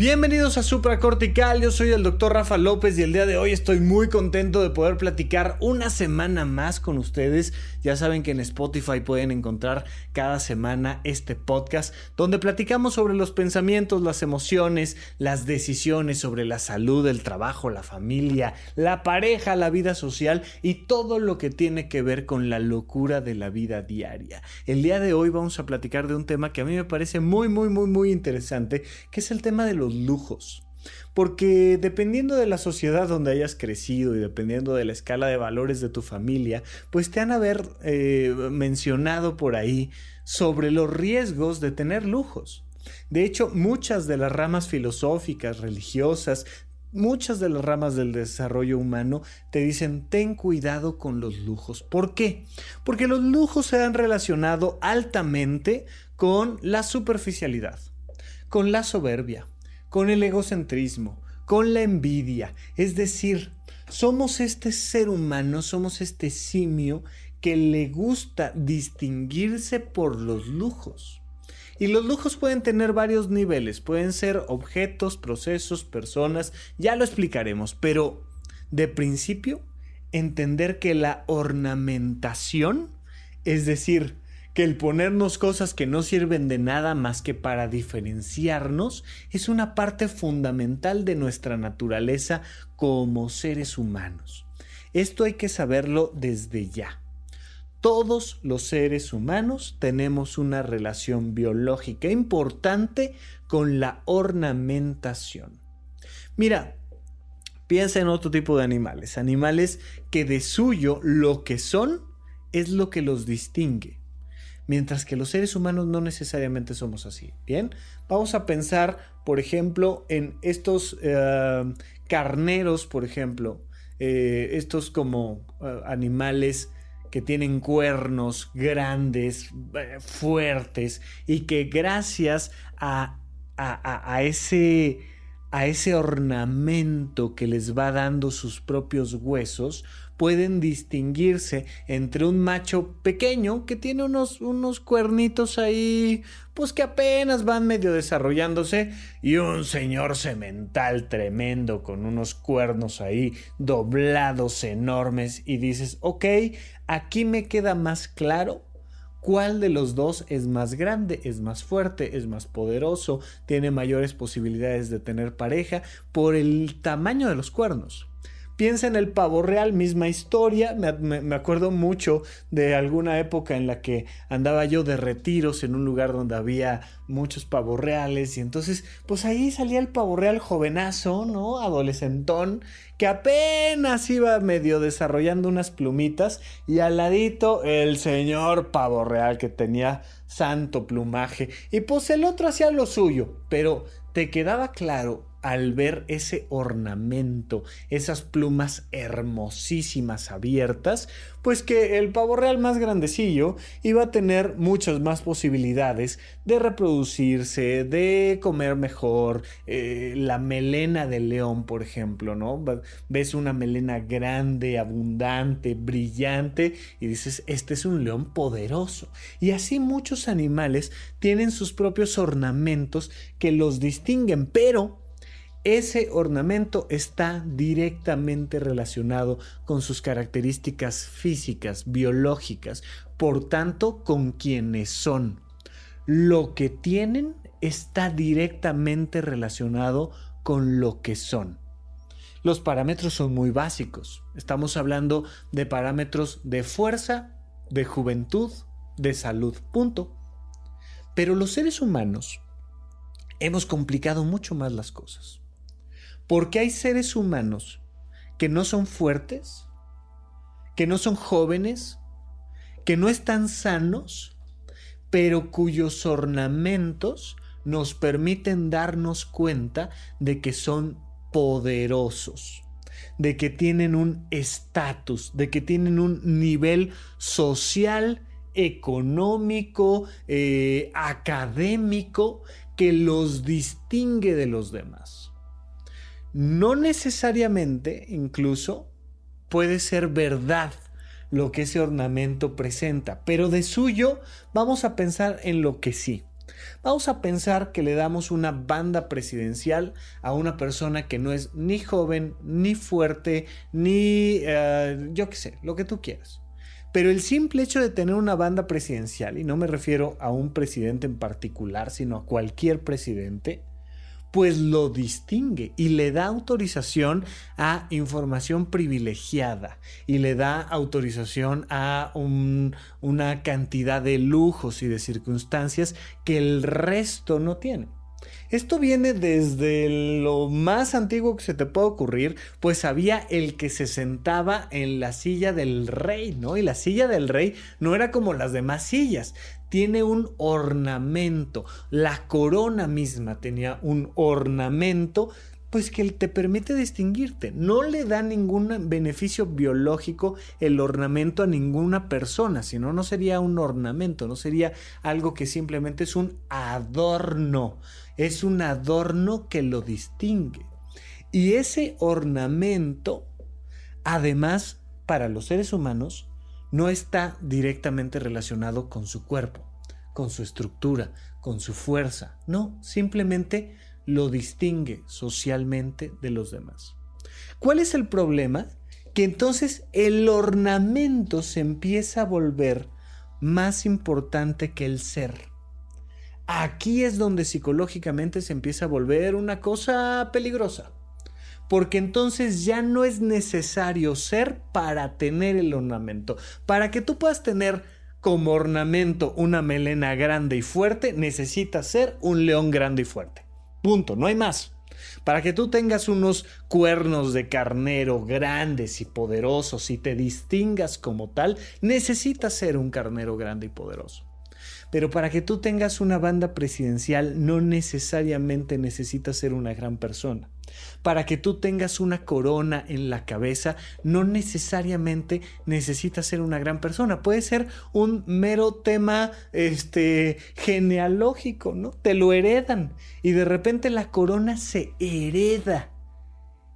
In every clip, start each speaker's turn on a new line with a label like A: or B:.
A: Bienvenidos a Supracortical, yo soy el doctor Rafa López y el día de hoy estoy muy contento de poder platicar una semana más con ustedes. Ya saben que en Spotify pueden encontrar cada semana este podcast donde platicamos sobre los pensamientos, las emociones, las decisiones sobre la salud, el trabajo, la familia, la pareja, la vida social y todo lo que tiene que ver con la locura de la vida diaria. El día de hoy vamos a platicar de un tema que a mí me parece muy, muy, muy, muy interesante, que es el tema de los lujos. Porque dependiendo de la sociedad donde hayas crecido y dependiendo de la escala de valores de tu familia, pues te han haber eh, mencionado por ahí sobre los riesgos de tener lujos. De hecho, muchas de las ramas filosóficas, religiosas, muchas de las ramas del desarrollo humano te dicen ten cuidado con los lujos. ¿Por qué? Porque los lujos se han relacionado altamente con la superficialidad, con la soberbia, con el egocentrismo, con la envidia. Es decir, somos este ser humano, somos este simio que le gusta distinguirse por los lujos. Y los lujos pueden tener varios niveles, pueden ser objetos, procesos, personas, ya lo explicaremos, pero de principio, entender que la ornamentación, es decir, el ponernos cosas que no sirven de nada más que para diferenciarnos es una parte fundamental de nuestra naturaleza como seres humanos. Esto hay que saberlo desde ya. Todos los seres humanos tenemos una relación biológica importante con la ornamentación. Mira, piensa en otro tipo de animales, animales que de suyo lo que son es lo que los distingue mientras que los seres humanos no necesariamente somos así. Bien, vamos a pensar, por ejemplo, en estos eh, carneros, por ejemplo, eh, estos como eh, animales que tienen cuernos grandes, fuertes, y que gracias a, a ese a ese ornamento que les va dando sus propios huesos, pueden distinguirse entre un macho pequeño que tiene unos, unos cuernitos ahí, pues que apenas van medio desarrollándose, y un señor semental tremendo con unos cuernos ahí doblados enormes, y dices, ok, aquí me queda más claro ¿Cuál de los dos es más grande, es más fuerte, es más poderoso, tiene mayores posibilidades de tener pareja por el tamaño de los cuernos? Piensa en el pavo real, misma historia. Me, acuerdo mucho de alguna época en la que andaba yo de retiros en un lugar donde había muchos pavos reales. Y entonces, pues ahí salía el pavo real jovenazo, ¿no? Adolescentón, que apenas iba medio desarrollando unas plumitas. Y al ladito el señor pavo real que tenía santo plumaje. Y pues el otro hacía lo suyo. Pero te quedaba claro al ver ese ornamento, esas plumas hermosísimas abiertas, pues que el pavo real más grandecillo iba a tener muchas más posibilidades de reproducirse, de comer mejor. Eh, la melena del león, por ejemplo, ¿no? Ves una melena grande, abundante, brillante y dices, este es un león poderoso. Y así muchos animales tienen sus propios ornamentos que los distinguen, pero ese ornamento está directamente relacionado con sus características físicas, biológicas, por tanto, con quienes son. Lo que tienen está directamente relacionado con lo que son. Los parámetros son muy básicos. Estamos hablando de parámetros de fuerza, de juventud, de salud, punto. Pero los seres humanos hemos complicado mucho más las cosas. Porque hay seres humanos que no son fuertes, que no son jóvenes, que no están sanos, pero cuyos ornamentos nos permiten darnos cuenta de que son poderosos, de que tienen un estatus, de que tienen un nivel social, económico, eh, académico, que los distingue de los demás no necesariamente incluso puede ser verdad lo que ese ornamento presenta, pero de suyo vamos a pensar en lo que sí. Vamos a pensar que le damos una banda presidencial a una persona que no es ni joven, ni fuerte, ni eh, yo qué sé, lo que tú quieras. Pero el simple hecho de tener una banda presidencial, y no me refiero a un presidente en particular, sino a cualquier presidente, pues lo distingue y le da autorización a información privilegiada y le da autorización a una cantidad de lujos y de circunstancias que el resto no tiene. Esto viene desde lo más antiguo que se te puede ocurrir, pues había el que se sentaba en la silla del rey, ¿no? Y la silla del rey no era como las demás sillas, tiene un ornamento. La corona misma tenía un ornamento pues que te permite distinguirte. No le da ningún beneficio biológico el ornamento a ninguna persona, sino no sería un ornamento, no sería algo que simplemente es un adorno es un adorno que lo distingue. Y ese ornamento, además, para los seres humanos, no está directamente relacionado con su cuerpo, con su estructura, con su fuerza. No, simplemente lo distingue socialmente de los demás. ¿Cuál es el problema? Que entonces el ornamento se empieza a volver más importante que el ser. Aquí es donde psicológicamente se empieza a volver una cosa peligrosa. Porque entonces ya no es necesario ser para tener el ornamento. Para que tú puedas tener como ornamento una melena grande y fuerte, necesitas ser un león grande y fuerte. Punto, no hay más. Para que tú tengas unos cuernos de carnero grandes y poderosos y te distingas como tal, necesitas ser un carnero grande y poderoso. Pero para que tú tengas una banda presidencial no necesariamente necesitas ser una gran persona. Para que tú tengas una corona en la cabeza no necesariamente necesitas ser una gran persona. Puede ser un mero tema este genealógico, ¿no? Te lo heredan y de repente la corona se hereda.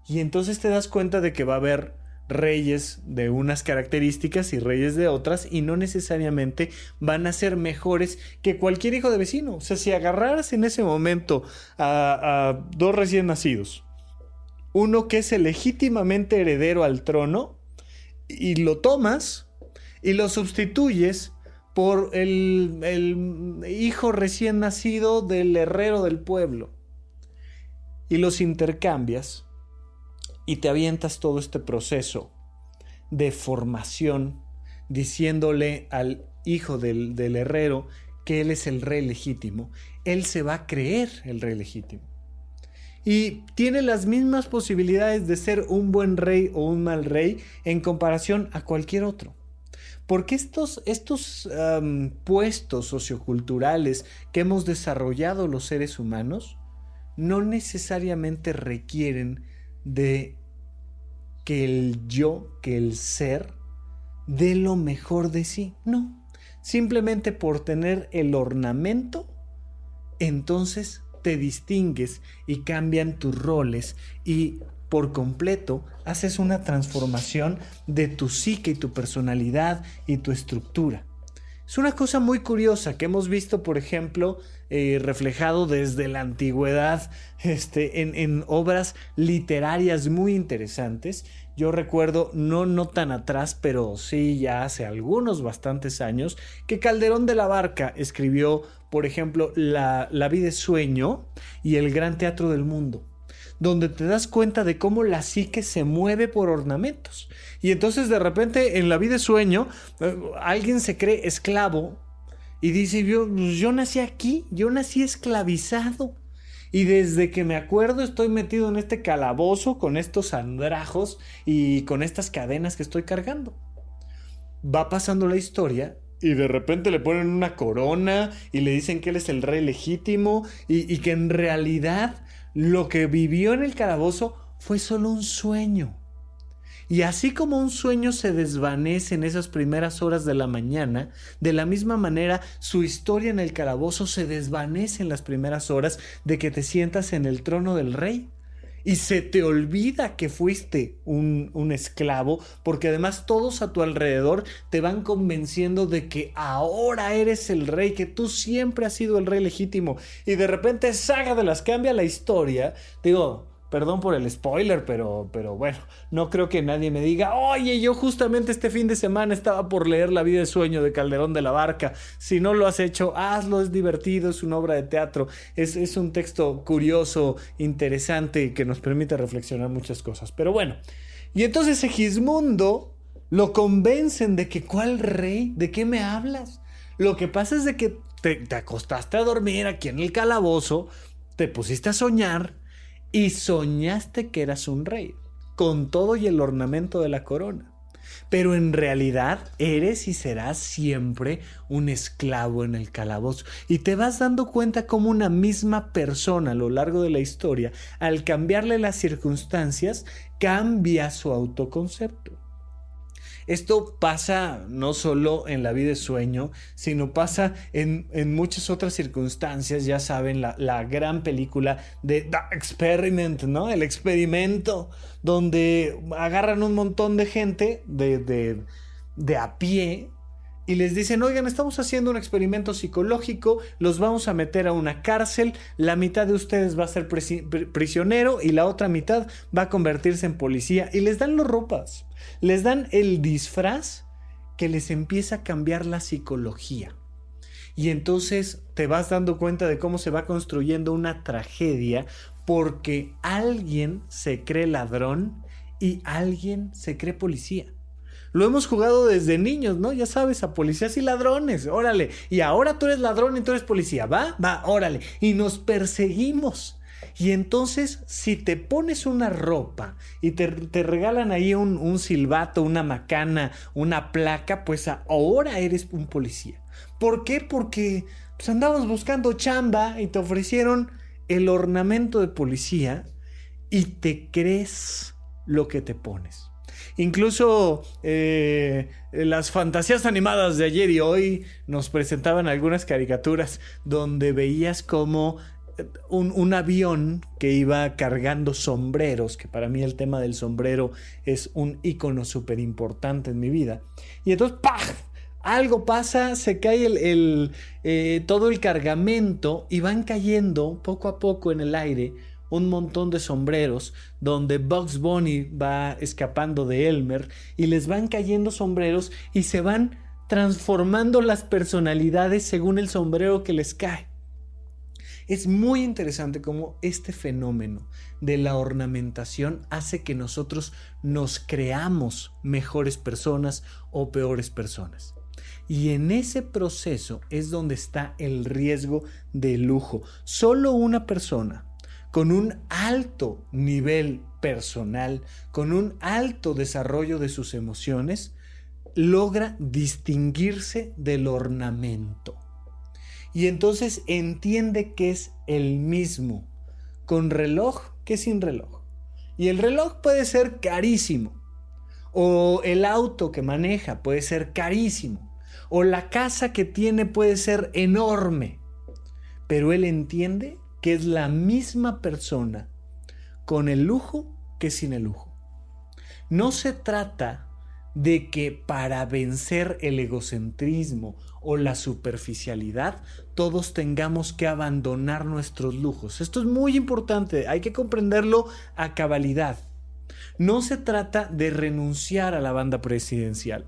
A: Y entonces te das cuenta de que va a haber reyes de unas características y reyes de otras y no necesariamente van a ser mejores que cualquier hijo de vecino. O sea, si agarraras en ese momento a, dos recién nacidos, uno que es legítimamente heredero al trono, y lo tomas y lo sustituyes por el, el hijo recién nacido del herrero del pueblo y los intercambias, y te avientas todo este proceso de formación diciéndole al hijo del, herrero que él es el rey legítimo, él se va a creer el rey legítimo. Y tiene las mismas posibilidades de ser un buen rey o un mal rey en comparación a cualquier otro. Porque estos, estos puestos socioculturales que hemos desarrollado los seres humanos no necesariamente requieren de que el yo, que el ser, dé lo mejor de sí. No. Simplemente por tener el ornamento, entonces te distingues y cambian tus roles y por completo haces una transformación de tu psique y tu personalidad y tu estructura. Es una cosa muy curiosa que hemos visto, por ejemplo, eh, reflejado desde la antigüedad este, en, obras literarias muy interesantes. Yo recuerdo, no, no tan atrás, pero sí ya hace algunos bastantes años, que Calderón de la Barca escribió, por ejemplo, La, la vida es sueño y El Gran Teatro del Mundo donde te das cuenta de cómo la psique se mueve por ornamentos. Y entonces de repente en la vida de sueño, eh, alguien se cree esclavo y dice, yo, pues, yo nací aquí, yo nací esclavizado. Y desde que me acuerdo estoy metido en este calabozo con estos andrajos y con estas cadenas que estoy cargando. Va pasando la historia y de repente le ponen una corona y le dicen que él es el rey legítimo y, y que en realidad lo que vivió en el calabozo fue solo un sueño. Y así como un sueño se desvanece en esas primeras horas de la mañana, de la misma manera su historia en el calabozo se desvanece en las primeras horas de que te sientas en el trono del rey. y se te olvida que fuiste un, esclavo, porque además todos a tu alrededor te van convenciendo de que ahora eres el rey, que tú siempre has sido el rey legítimo, y de repente saga de las cambia la historia. Digo, Perdón por el spoiler, pero, pero bueno, no creo que nadie me diga, oye, yo justamente este fin de semana estaba por leer La vida de sueño de Calderón de la Barca. Si no lo has hecho, hazlo, es divertido, es una obra de teatro, es, es un texto curioso, interesante, que nos permite reflexionar muchas cosas. Pero bueno, y entonces Segismundo lo convencen de que, ¿cuál rey? ¿De qué me hablas? Lo que pasa es de que te, te acostaste a dormir aquí en el calabozo, te pusiste a soñar, y soñaste que eras un rey, con todo y el ornamento de la corona. Pero en realidad eres y serás siempre un esclavo en el calabozo. Y te vas dando cuenta como una misma persona a lo largo de la historia, al cambiarle las circunstancias, cambia su autoconcepto. Esto pasa no solo en la vida de sueño, sino pasa en, muchas otras circunstancias. Ya saben, la, gran película de The Experiment, ¿no? El experimento, donde agarran un montón de gente de, de, de a pie y les dicen, oigan, estamos haciendo un experimento psicológico, los vamos a meter a una cárcel, la mitad de ustedes va a ser prisionero y la otra mitad va a convertirse en policía y les dan las ropas les dan el disfraz que les empieza a cambiar la psicología. Y entonces te vas dando cuenta de cómo se va construyendo una tragedia porque alguien se cree ladrón y alguien se cree policía. Lo hemos jugado desde niños, ¿no? Ya sabes, a policías y ladrones, órale. Y ahora tú eres ladrón y tú eres policía, ¿va? Va, órale. Y nos perseguimos. Y entonces, si te pones una ropa y te, regalan ahí un, silbato, una macana, una placa, pues ahora eres un policía. ¿Por qué? Porque pues andabas buscando chamba y te ofrecieron el ornamento de policía y te crees lo que te pones. Incluso eh, las fantasías animadas de ayer y hoy nos presentaban algunas caricaturas donde veías como un, avión que iba cargando sombreros, que para mí el tema del sombrero es un icono súper importante en mi vida. Y entonces, ¡pah! Algo pasa, se cae el, eh, todo el cargamento y van cayendo poco a poco en el aire un montón de sombreros donde Bugs Bunny va escapando de Elmer y les van cayendo sombreros y se van transformando las personalidades según el sombrero que les cae. Es muy interesante cómo este fenómeno de la ornamentación hace que nosotros nos creamos mejores personas o peores personas. Y en ese proceso es donde está el riesgo de lujo. Solo una persona con un alto nivel personal, con un alto desarrollo de sus emociones, logra distinguirse del ornamento y entonces entiende que es el mismo, con reloj que sin reloj. Y el reloj puede ser carísimo, o el auto que maneja puede ser carísimo, o la casa que tiene puede ser enorme, pero él entiende que es la misma persona con el lujo que sin el lujo. No se trata de que para vencer el egocentrismo o la superficialidad, todos tengamos que abandonar nuestros lujos. Esto es muy importante, hay que comprenderlo a cabalidad. No se trata de renunciar a la banda presidencial.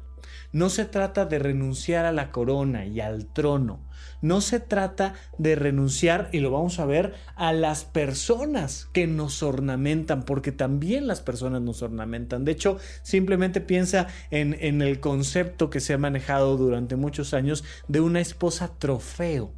A: No se trata de renunciar a la corona y al trono. No se trata de renunciar, y lo vamos a ver, a las personas que nos ornamentan, porque también las personas nos ornamentan. De hecho, simplemente piensa en, en el concepto que se ha manejado durante muchos años de una esposa trofeo.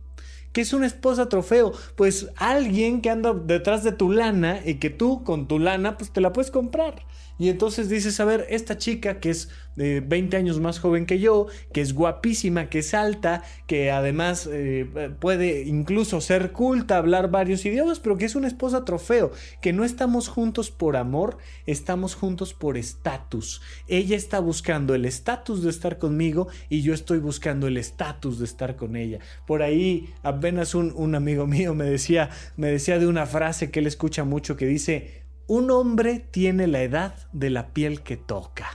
A: ¿Qué es una esposa trofeo? Pues alguien que anda detrás de tu lana y que tú con tu lana pues te la puedes comprar. Y entonces dices, a ver, esta chica que es de 20 años más joven que yo, que es guapísima, que es alta, que además eh, puede incluso ser culta, hablar varios idiomas, pero que es una esposa trofeo, que no estamos juntos por amor, estamos juntos por estatus. Ella está buscando el estatus de estar conmigo y yo estoy buscando el estatus de estar con ella. Por ahí apenas un, un amigo mío me decía, me decía de una frase que él escucha mucho que dice, un hombre tiene la edad de la piel que toca.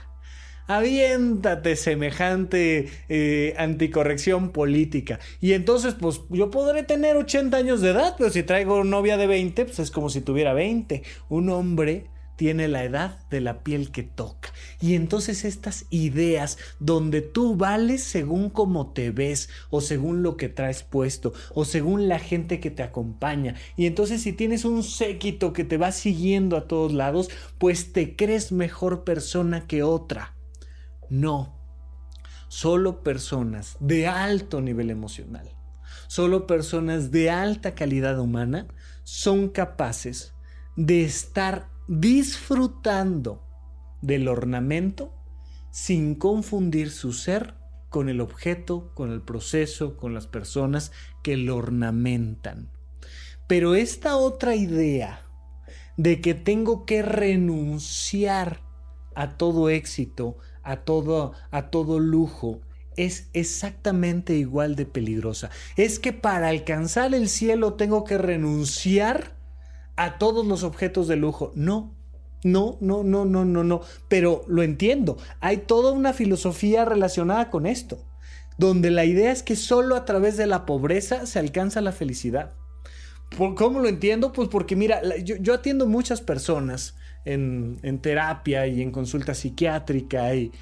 A: Aviéntate semejante eh, anticorrección política. Y entonces, pues yo podré tener 80 años de edad, pero si traigo novia de 20, pues es como si tuviera 20. Un hombre tiene la edad de la piel que toca. Y entonces estas ideas donde tú vales según cómo te ves o según lo que traes puesto o según la gente que te acompaña. Y entonces si tienes un séquito que te va siguiendo a todos lados, pues te crees mejor persona que otra. No. Solo personas de alto nivel emocional, solo personas de alta calidad humana son capaces de estar disfrutando del ornamento sin confundir su ser con el objeto, con el proceso, con las personas que lo ornamentan. Pero esta otra idea de que tengo que renunciar a todo éxito, a todo, a todo lujo, es exactamente igual de peligrosa. Es que para alcanzar el cielo tengo que renunciar a todos los objetos de lujo. No, no, no, no, no, no, no. Pero lo entiendo. Hay toda una filosofía relacionada con esto, donde la idea es que solo a través de la pobreza se alcanza la felicidad. ¿Cómo lo entiendo? Pues porque mira, yo, atiendo muchas personas en, terapia y en consulta psiquiátrica y,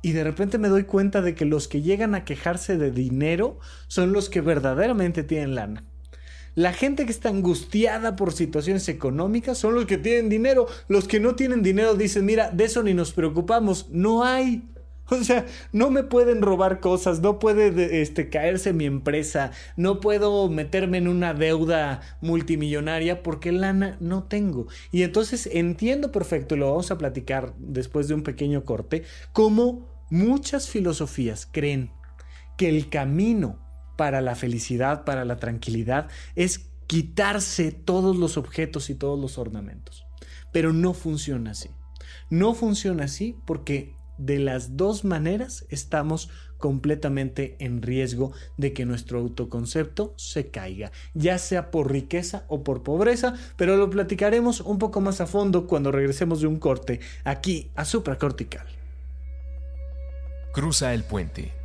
A: y de repente me doy cuenta de que los que llegan a quejarse de dinero son los que verdaderamente tienen lana. La gente que está angustiada por situaciones económicas son los que tienen dinero. Los que no tienen dinero dicen, mira, de eso ni nos preocupamos. No hay. O sea, no me pueden robar cosas, no puede este, caerse mi empresa, no puedo meterme en una deuda multimillonaria porque lana no tengo. Y entonces entiendo perfecto, y lo vamos a platicar después de un pequeño corte, cómo muchas filosofías creen que el camino para la felicidad, para la tranquilidad, es quitarse todos los objetos y todos los ornamentos. Pero no funciona así. No funciona así porque de las dos maneras estamos completamente en riesgo de que nuestro autoconcepto se caiga, ya sea por riqueza o por pobreza, pero lo platicaremos un poco más a fondo cuando regresemos de un corte aquí a supracortical.
B: Cruza el puente.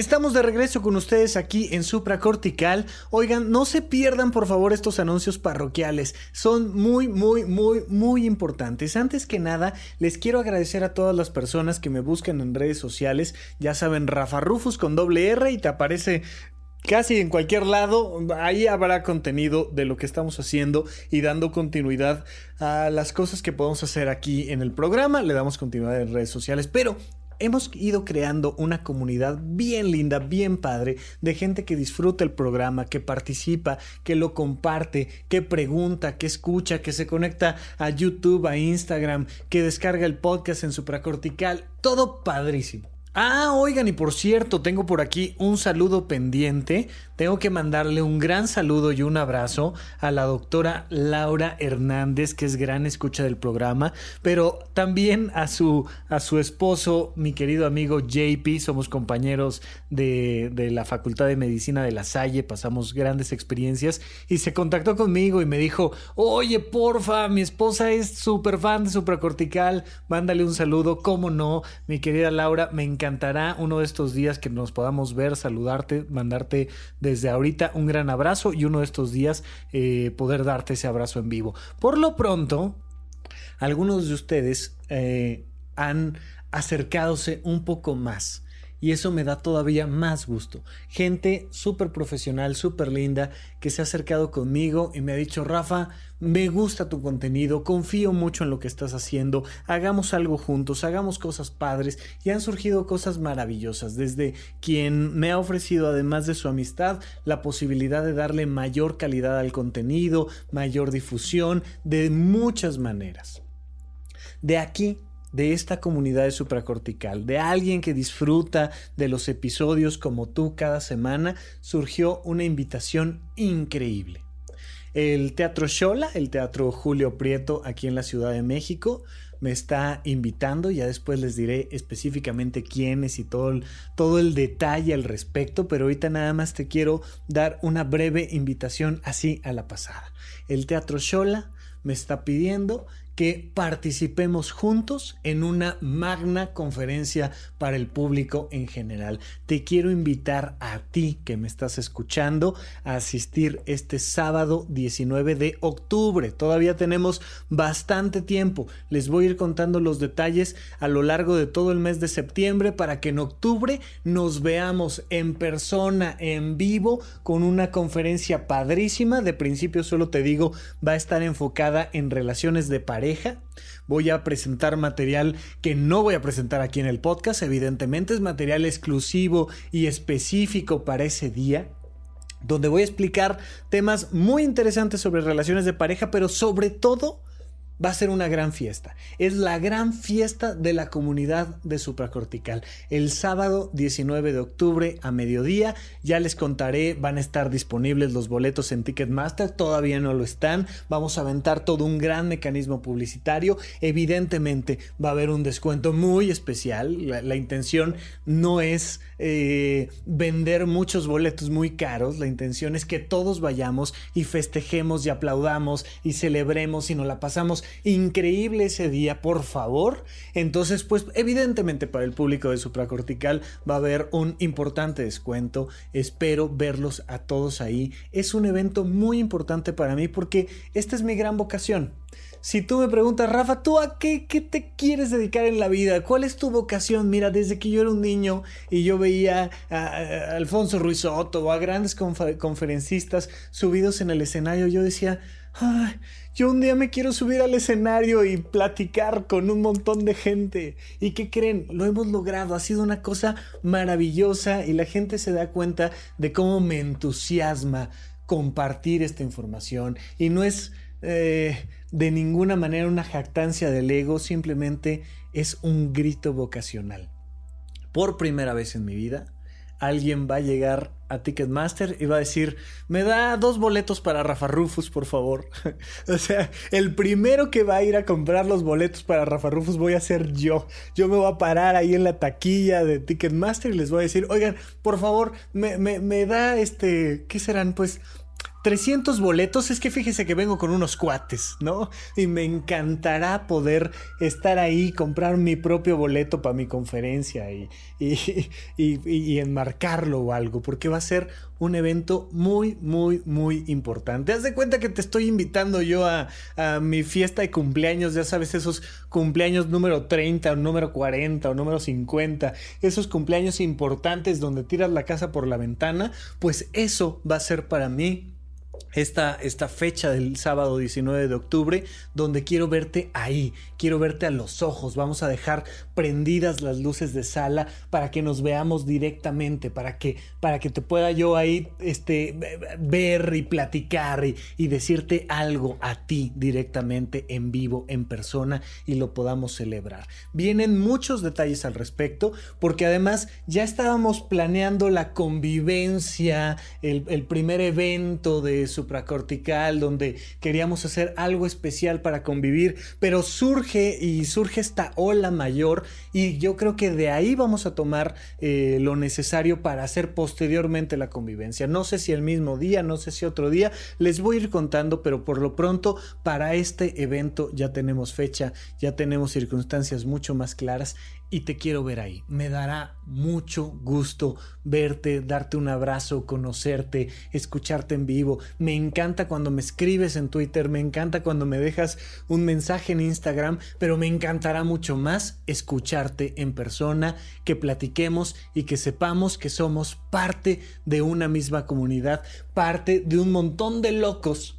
A: Estamos de regreso con ustedes aquí en Supracortical. Oigan, no se pierdan por favor estos anuncios parroquiales. Son muy, muy, muy, muy importantes. Antes que nada, les quiero agradecer a todas las personas que me buscan en redes sociales. Ya saben, Rafa Rufus con doble R y te aparece casi en cualquier lado, ahí habrá contenido de lo que estamos haciendo y dando continuidad a las cosas que podemos hacer aquí en el programa. Le damos continuidad en redes sociales, pero hemos ido creando una comunidad bien linda, bien padre, de gente que disfruta el programa, que participa, que lo comparte, que pregunta, que escucha, que se conecta a YouTube, a Instagram, que descarga el podcast en supracortical. Todo padrísimo. Ah, oigan, y por cierto, tengo por aquí un saludo pendiente. Tengo que mandarle un gran saludo y un abrazo a la doctora Laura Hernández, que es gran escucha del programa, pero también a su, a su esposo, mi querido amigo JP. Somos compañeros de, de la Facultad de Medicina de La Salle, pasamos grandes experiencias y se contactó conmigo y me dijo: Oye, porfa, mi esposa es súper fan de Supracortical, mándale un saludo. ¿Cómo no? Mi querida Laura, me encantará uno de estos días que nos podamos ver, saludarte, mandarte desde ahorita un gran abrazo y uno de estos días eh, poder darte ese abrazo en vivo. Por lo pronto, algunos de ustedes eh, han acercadose un poco más y eso me da todavía más gusto. Gente súper profesional, súper linda, que se ha acercado conmigo y me ha dicho, Rafa, me gusta tu contenido, confío mucho en lo que estás haciendo, hagamos algo juntos, hagamos cosas padres y han surgido cosas maravillosas, desde quien me ha ofrecido, además de su amistad, la posibilidad de darle mayor calidad al contenido, mayor difusión, de muchas maneras. De aquí de esta comunidad de supracortical, de alguien que disfruta de los episodios como tú cada semana, surgió una invitación increíble. El Teatro Shola, el Teatro Julio Prieto aquí en la Ciudad de México, me está invitando. Ya después les diré específicamente quiénes y todo el, todo el detalle al respecto, pero ahorita nada más te quiero dar una breve invitación así a la pasada. El Teatro Shola me está pidiendo que participemos juntos en una magna conferencia para el público en general. Te quiero invitar a ti que me estás escuchando a asistir este sábado 19 de octubre. Todavía tenemos bastante tiempo. Les voy a ir contando los detalles a lo largo de todo el mes de septiembre para que en octubre nos veamos en persona, en vivo, con una conferencia padrísima. De principio solo te digo, va a estar enfocada en relaciones de pareja Voy a presentar material que no voy a presentar aquí en el podcast, evidentemente es material exclusivo y específico para ese día donde voy a explicar temas muy interesantes sobre relaciones de pareja, pero sobre todo va a ser una gran fiesta. Es la gran fiesta de la comunidad de supracortical. El sábado 19 de octubre a mediodía, ya les contaré, van a estar disponibles los boletos en Ticketmaster, todavía no lo están. Vamos a aventar todo un gran mecanismo publicitario. Evidentemente va a haber un descuento muy especial. La, intención no es eh, vender muchos boletos muy caros, la intención es que todos vayamos y festejemos y aplaudamos y celebremos y nos la pasamos increíble ese día, por favor. Entonces, pues evidentemente para el público de supracortical va a haber un importante descuento. Espero verlos a todos ahí. Es un evento muy importante para mí porque esta es mi gran vocación. Si tú me preguntas, Rafa, ¿tú a qué, qué, te quieres dedicar en la vida? ¿Cuál es tu vocación? Mira, desde que yo era un niño y yo veía a, Alfonso Ruiz Soto o a grandes conferencistas subidos en el escenario, yo decía, yo un día me quiero subir al escenario y platicar con un montón de gente. ¿Y qué creen? Lo hemos logrado. Ha sido una cosa maravillosa y la gente se da cuenta de cómo me entusiasma compartir esta información. Y no es eh, de ninguna manera una jactancia del ego, simplemente es un grito vocacional. Por primera vez en mi vida, alguien va a llegar a Ticketmaster y va a decir, me da dos boletos para Rafa Rufus, por favor. o sea, el primero que va a ir a comprar los boletos para Rafa Rufus voy a ser yo. Yo me voy a parar ahí en la taquilla de Ticketmaster y les voy a decir, oigan, por favor, me, me, me da este, ¿qué serán? Pues 300 boletos, es que fíjese que vengo con unos cuates, ¿no? Y me encantará poder estar ahí, comprar mi propio boleto para mi conferencia y, y, enmarcarlo o algo, porque va a ser un evento muy, muy, muy importante. Haz de cuenta que te estoy invitando yo a, a, mi fiesta de cumpleaños, ya sabes, esos cumpleaños número 30 o número 40 o número 50, esos cumpleaños importantes donde tiras la casa por la ventana, pues eso va a ser para mí esta, esta, fecha del sábado 19 de octubre, donde quiero verte ahí, quiero verte a los ojos, vamos a dejar prendidas las luces de sala para que nos veamos directamente, para que, para que te pueda yo ahí este, ver y platicar y, y decirte algo a ti directamente en vivo, en persona y lo podamos celebrar. Vienen muchos detalles al respecto, porque además ya estábamos planeando la convivencia, el, el primer evento de supracortical, donde queríamos hacer algo especial para convivir, pero surge y surge esta ola mayor y yo creo que de ahí vamos a tomar eh, lo necesario para hacer posteriormente la convivencia. No sé si el mismo día, no sé si otro día, les voy a ir contando, pero por lo pronto para este evento ya tenemos fecha, ya tenemos circunstancias mucho más claras y te quiero ver ahí. Me dará mucho gusto verte, darte un abrazo, conocerte, escucharte en vivo. Me encanta cuando me escribes en Twitter, me encanta cuando me dejas un mensaje en Instagram, pero me encantará mucho más escucharte en persona, que platiquemos y que sepamos que somos parte de una misma comunidad, parte de un montón de locos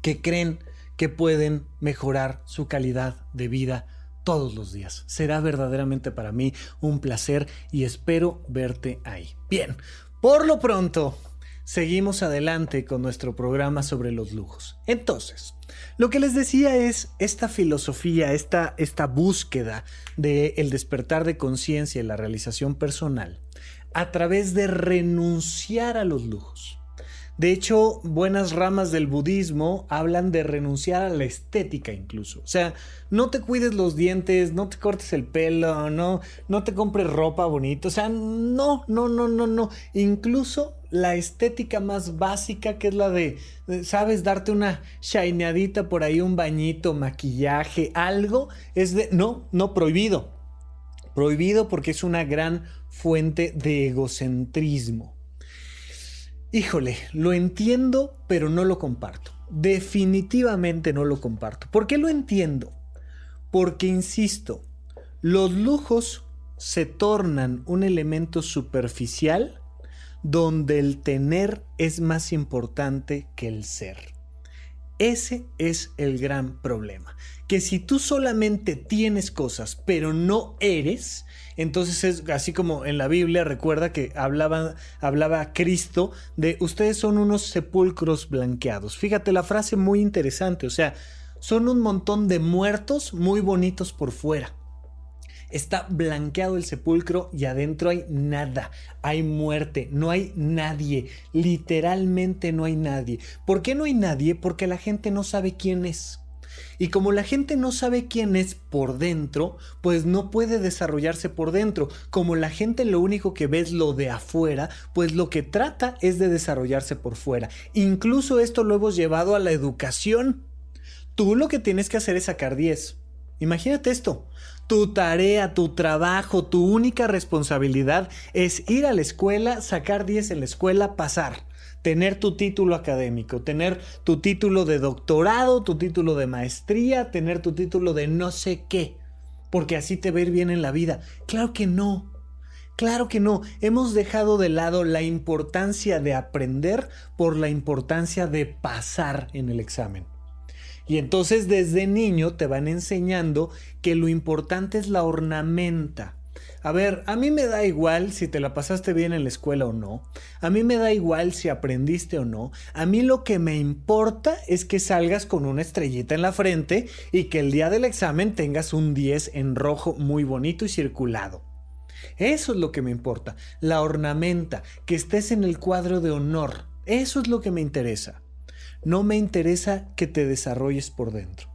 A: que creen que pueden mejorar su calidad de vida todos los días. Será verdaderamente para mí un placer y espero verte ahí. Bien, por lo pronto, seguimos adelante con nuestro programa sobre los lujos. Entonces, lo que les decía es esta filosofía, esta, esta búsqueda del el despertar de conciencia y la realización personal a través de renunciar a los lujos. De hecho, buenas ramas del budismo hablan de renunciar a la estética incluso. O sea, no te cuides los dientes, no te cortes el pelo, no, no te compres ropa bonita. O sea, no, no, no, no, no. Incluso la estética más básica, que es la de, sabes, darte una shineadita por ahí, un bañito, maquillaje, algo, es de, no, no, prohibido. Prohibido porque es una gran fuente de egocentrismo. Híjole, lo entiendo, pero no lo comparto. Definitivamente no lo comparto. ¿Por qué lo entiendo? Porque, insisto, los lujos se tornan un elemento superficial donde el tener es más importante que el ser. Ese es el gran problema. Que si tú solamente tienes cosas, pero no eres, entonces es así como en la Biblia, recuerda que hablaba, hablaba Cristo de ustedes son unos sepulcros blanqueados. Fíjate la frase muy interesante, o sea, son un montón de muertos muy bonitos por fuera. Está blanqueado el sepulcro y adentro hay nada, hay muerte, no hay nadie, literalmente no hay nadie. ¿Por qué no hay nadie? Porque la gente no sabe quién es. Y como la gente no sabe quién es por dentro, pues no puede desarrollarse por dentro. Como la gente lo único que ve es lo de afuera, pues lo que trata es de desarrollarse por fuera. Incluso esto lo hemos llevado a la educación. Tú lo que tienes que hacer es sacar 10. Imagínate esto. Tu tarea, tu trabajo, tu única responsabilidad es ir a la escuela, sacar 10 en la escuela, pasar tener tu título académico, tener tu título de doctorado, tu título de maestría, tener tu título de no sé qué, porque así te va a ir bien en la vida. Claro que no. Claro que no, hemos dejado de lado la importancia de aprender por la importancia de pasar en el examen. Y entonces desde niño te van enseñando que lo importante es la ornamenta, a ver, a mí me da igual si te la pasaste bien en la escuela o no. A mí me da igual si aprendiste o no. A mí lo que me importa es que salgas con una estrellita en la frente y que el día del examen tengas un 10 en rojo muy bonito y circulado. Eso es lo que me importa. La ornamenta, que estés en el cuadro de honor. Eso es lo que me interesa. No me interesa que te desarrolles por dentro.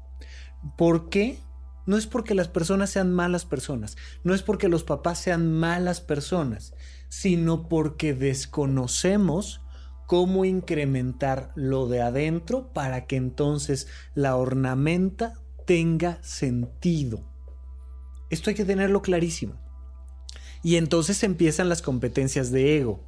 A: ¿Por qué? No es porque las personas sean malas personas, no es porque los papás sean malas personas, sino porque desconocemos cómo incrementar lo de adentro para que entonces la ornamenta tenga sentido. Esto hay que tenerlo clarísimo. Y entonces empiezan las competencias de ego.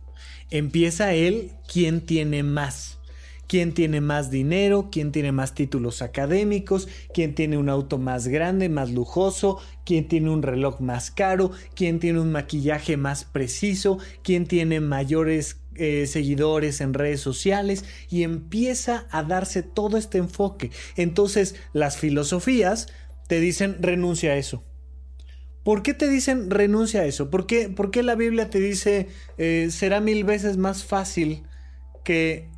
A: Empieza él quien tiene más quién tiene más dinero, quién tiene más títulos académicos, quién tiene un auto más grande, más lujoso, quién tiene un reloj más caro, quién tiene un maquillaje más preciso, quién tiene mayores eh, seguidores en redes sociales y empieza a darse todo este enfoque. Entonces las filosofías te dicen renuncia a eso. ¿Por qué te dicen renuncia a eso? ¿Por qué, la Biblia te dice eh, será mil veces más fácil que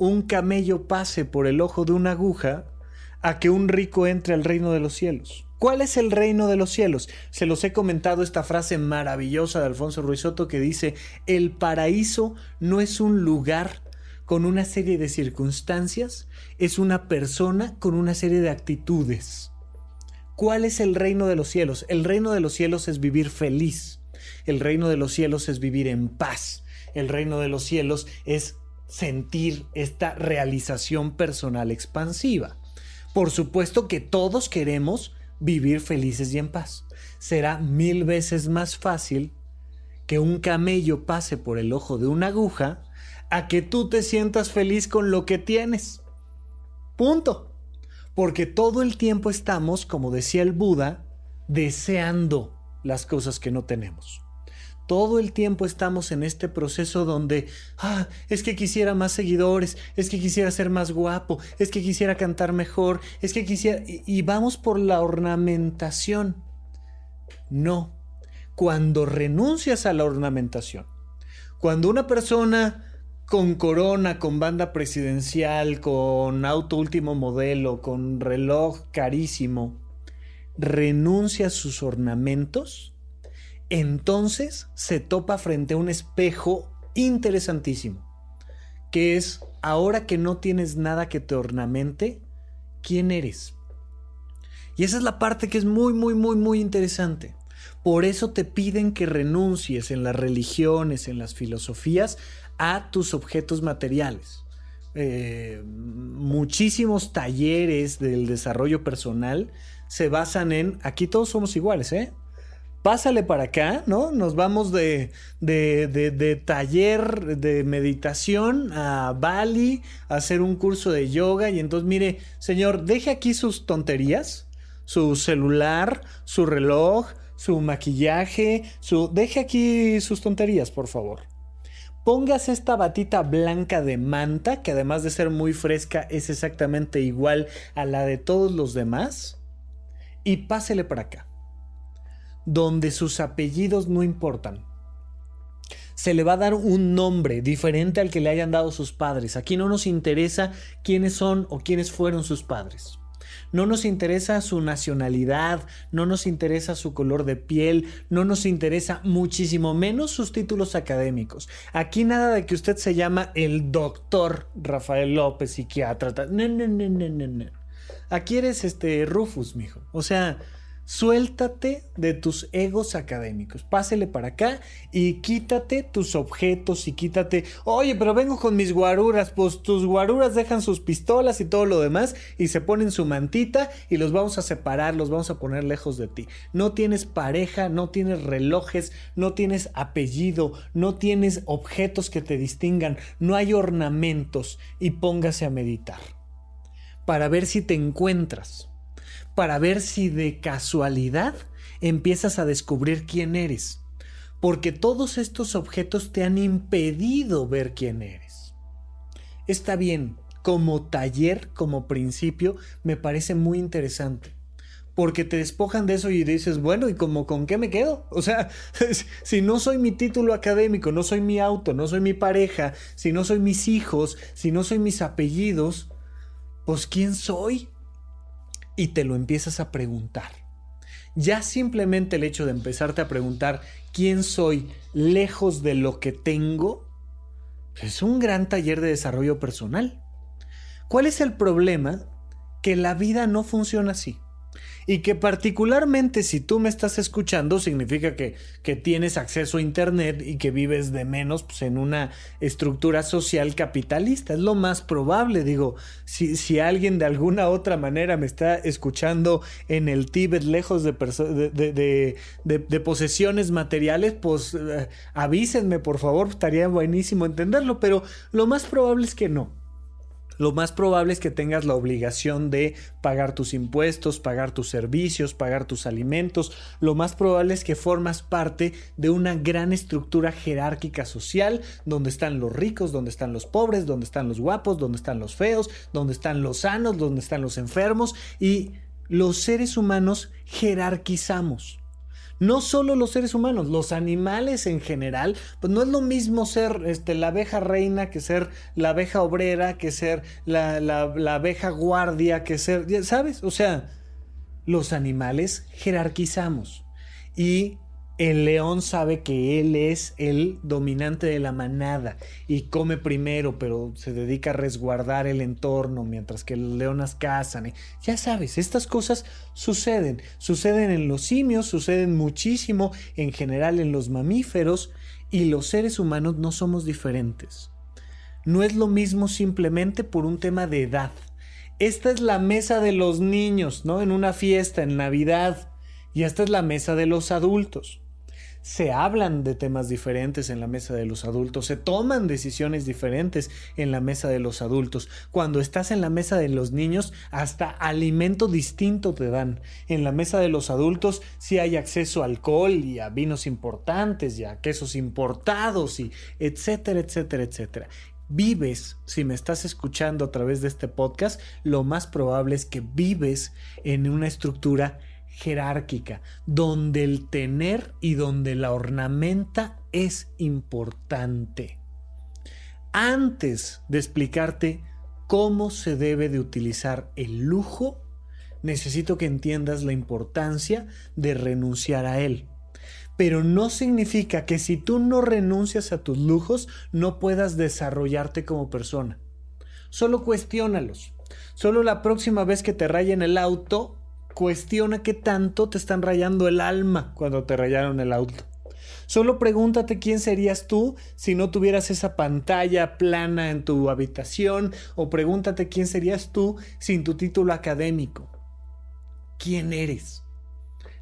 A: un camello pase por el ojo de una aguja a que un rico entre al reino de los cielos. ¿Cuál es el reino de los cielos? Se los he comentado esta frase maravillosa de Alfonso Ruizotto que dice, el paraíso no es un lugar con una serie de circunstancias, es una persona con una serie de actitudes. ¿Cuál es el reino de los cielos? El reino de los cielos es vivir feliz. El reino de los cielos es vivir en paz. El reino de los cielos es sentir esta realización personal expansiva. Por supuesto que todos queremos vivir felices y en paz. Será mil veces más fácil que un camello pase por el ojo de una aguja a que tú te sientas feliz con lo que tienes. Punto. Porque todo el tiempo estamos, como decía el Buda, deseando las cosas que no tenemos. Todo el tiempo estamos en este proceso donde, ah, es que quisiera más seguidores, es que quisiera ser más guapo, es que quisiera cantar mejor, es que quisiera... Y, vamos por la ornamentación. No, cuando renuncias a la ornamentación, cuando una persona con corona, con banda presidencial, con auto último modelo, con reloj carísimo, renuncia a sus ornamentos, entonces se topa frente a un espejo interesantísimo, que es, ahora que no tienes nada que te ornamente, ¿quién eres? Y esa es la parte que es muy, muy, muy, muy interesante. Por eso te piden que renuncies en las religiones, en las filosofías, a tus objetos materiales. Eh, muchísimos talleres del desarrollo personal se basan en aquí todos somos iguales, ¿eh? Pásale para acá, ¿no? Nos vamos de, de, de, taller de meditación a Bali, a hacer un curso de yoga y entonces mire, señor, deje aquí sus tonterías, su celular, su reloj, su maquillaje, su... Deje aquí sus tonterías, por favor. Póngase esta batita blanca de manta, que además de ser muy fresca es exactamente igual a la de todos los demás, y pásele para acá, donde sus apellidos no importan. Se le va a dar un nombre diferente al que le hayan dado sus padres. Aquí no nos interesa quiénes son o quiénes fueron sus padres. No nos interesa su nacionalidad, no nos interesa su color de piel, no nos interesa muchísimo menos sus títulos académicos. Aquí nada de que usted se llama el doctor Rafael López, psiquiatra. No, no, no, no, no. Aquí eres este Rufus, mijo. O sea, Suéltate de tus egos académicos. Pásele para acá y quítate tus objetos y quítate. Oye, pero vengo con mis guaruras. Pues tus guaruras dejan sus pistolas y todo lo demás y se ponen su mantita y los vamos a separar, los vamos a poner lejos de ti. No tienes pareja, no tienes relojes, no tienes apellido, no tienes objetos que te distingan, no hay ornamentos y póngase a meditar para ver si te encuentras para ver si de casualidad empiezas a descubrir quién eres. Porque todos estos objetos te han impedido ver quién eres. Está bien, como taller, como principio, me parece muy interesante. Porque te despojan de eso y dices, bueno, ¿y como con qué me quedo? O sea, si no soy mi título académico, no soy mi auto, no soy mi pareja, si no soy mis hijos, si no soy mis apellidos, pues ¿quién soy? Y te lo empiezas a preguntar. Ya simplemente el hecho de empezarte a preguntar quién soy lejos de lo que tengo, es un gran taller de desarrollo personal. ¿Cuál es el problema? Que la vida no funciona así y que particularmente si tú me estás escuchando significa que, que tienes acceso a Internet y que vives de menos pues, en una estructura social capitalista. Es lo más probable, digo, si, si alguien de alguna otra manera me está escuchando en el Tíbet lejos de, de, de, posesiones materiales, pues eh, avísenme por favor, estaría buenísimo entenderlo, pero lo más probable es que no lo más probable es que tengas la obligación de pagar tus impuestos, pagar tus servicios, pagar tus alimentos. Lo más probable es que formas parte de una gran estructura jerárquica social donde están los ricos, donde están los pobres, donde están los guapos, donde están los feos, donde están los sanos, donde están los enfermos y los seres humanos jerarquizamos no solo los seres humanos, los animales en general, pues no es lo mismo ser este, la abeja reina que ser la abeja obrera, que ser la, la abeja guardia, que ser, ¿sabes? O sea, los animales jerarquizamos y el león sabe que él es el dominante de la manada y come primero, pero se dedica a resguardar el entorno mientras que los leonas cazan. Ya sabes, estas cosas suceden. Suceden en los simios, suceden muchísimo en general en los mamíferos y los seres humanos no somos diferentes. No es lo mismo simplemente por un tema de edad. Esta es la mesa de los niños, ¿no? En una fiesta, en Navidad. Y esta es la mesa de los adultos se hablan de temas diferentes en la mesa de los adultos, se toman decisiones diferentes en la mesa de los adultos. Cuando estás en la mesa de los niños, hasta alimento distinto te dan. En la mesa de los adultos sí hay acceso a alcohol y a vinos importantes y a quesos importados y etcétera, etcétera, etcétera vives, si me estás escuchando a través de este podcast, lo más probable es que vives en una estructura jerárquica, donde el tener y donde la ornamenta es importante. antes de explicarte cómo se debe de utilizar el lujo, necesito que entiendas la importancia de renunciar a él. Pero no significa que si tú no renuncias a tus lujos, no puedas desarrollarte como persona. Solo cuestiónalos. Solo la próxima vez que te rayen el auto, cuestiona qué tanto te están rayando el alma cuando te rayaron el auto. Solo pregúntate quién serías tú si no tuvieras esa pantalla plana en tu habitación o pregúntate quién serías tú sin tu título académico. ¿Quién eres?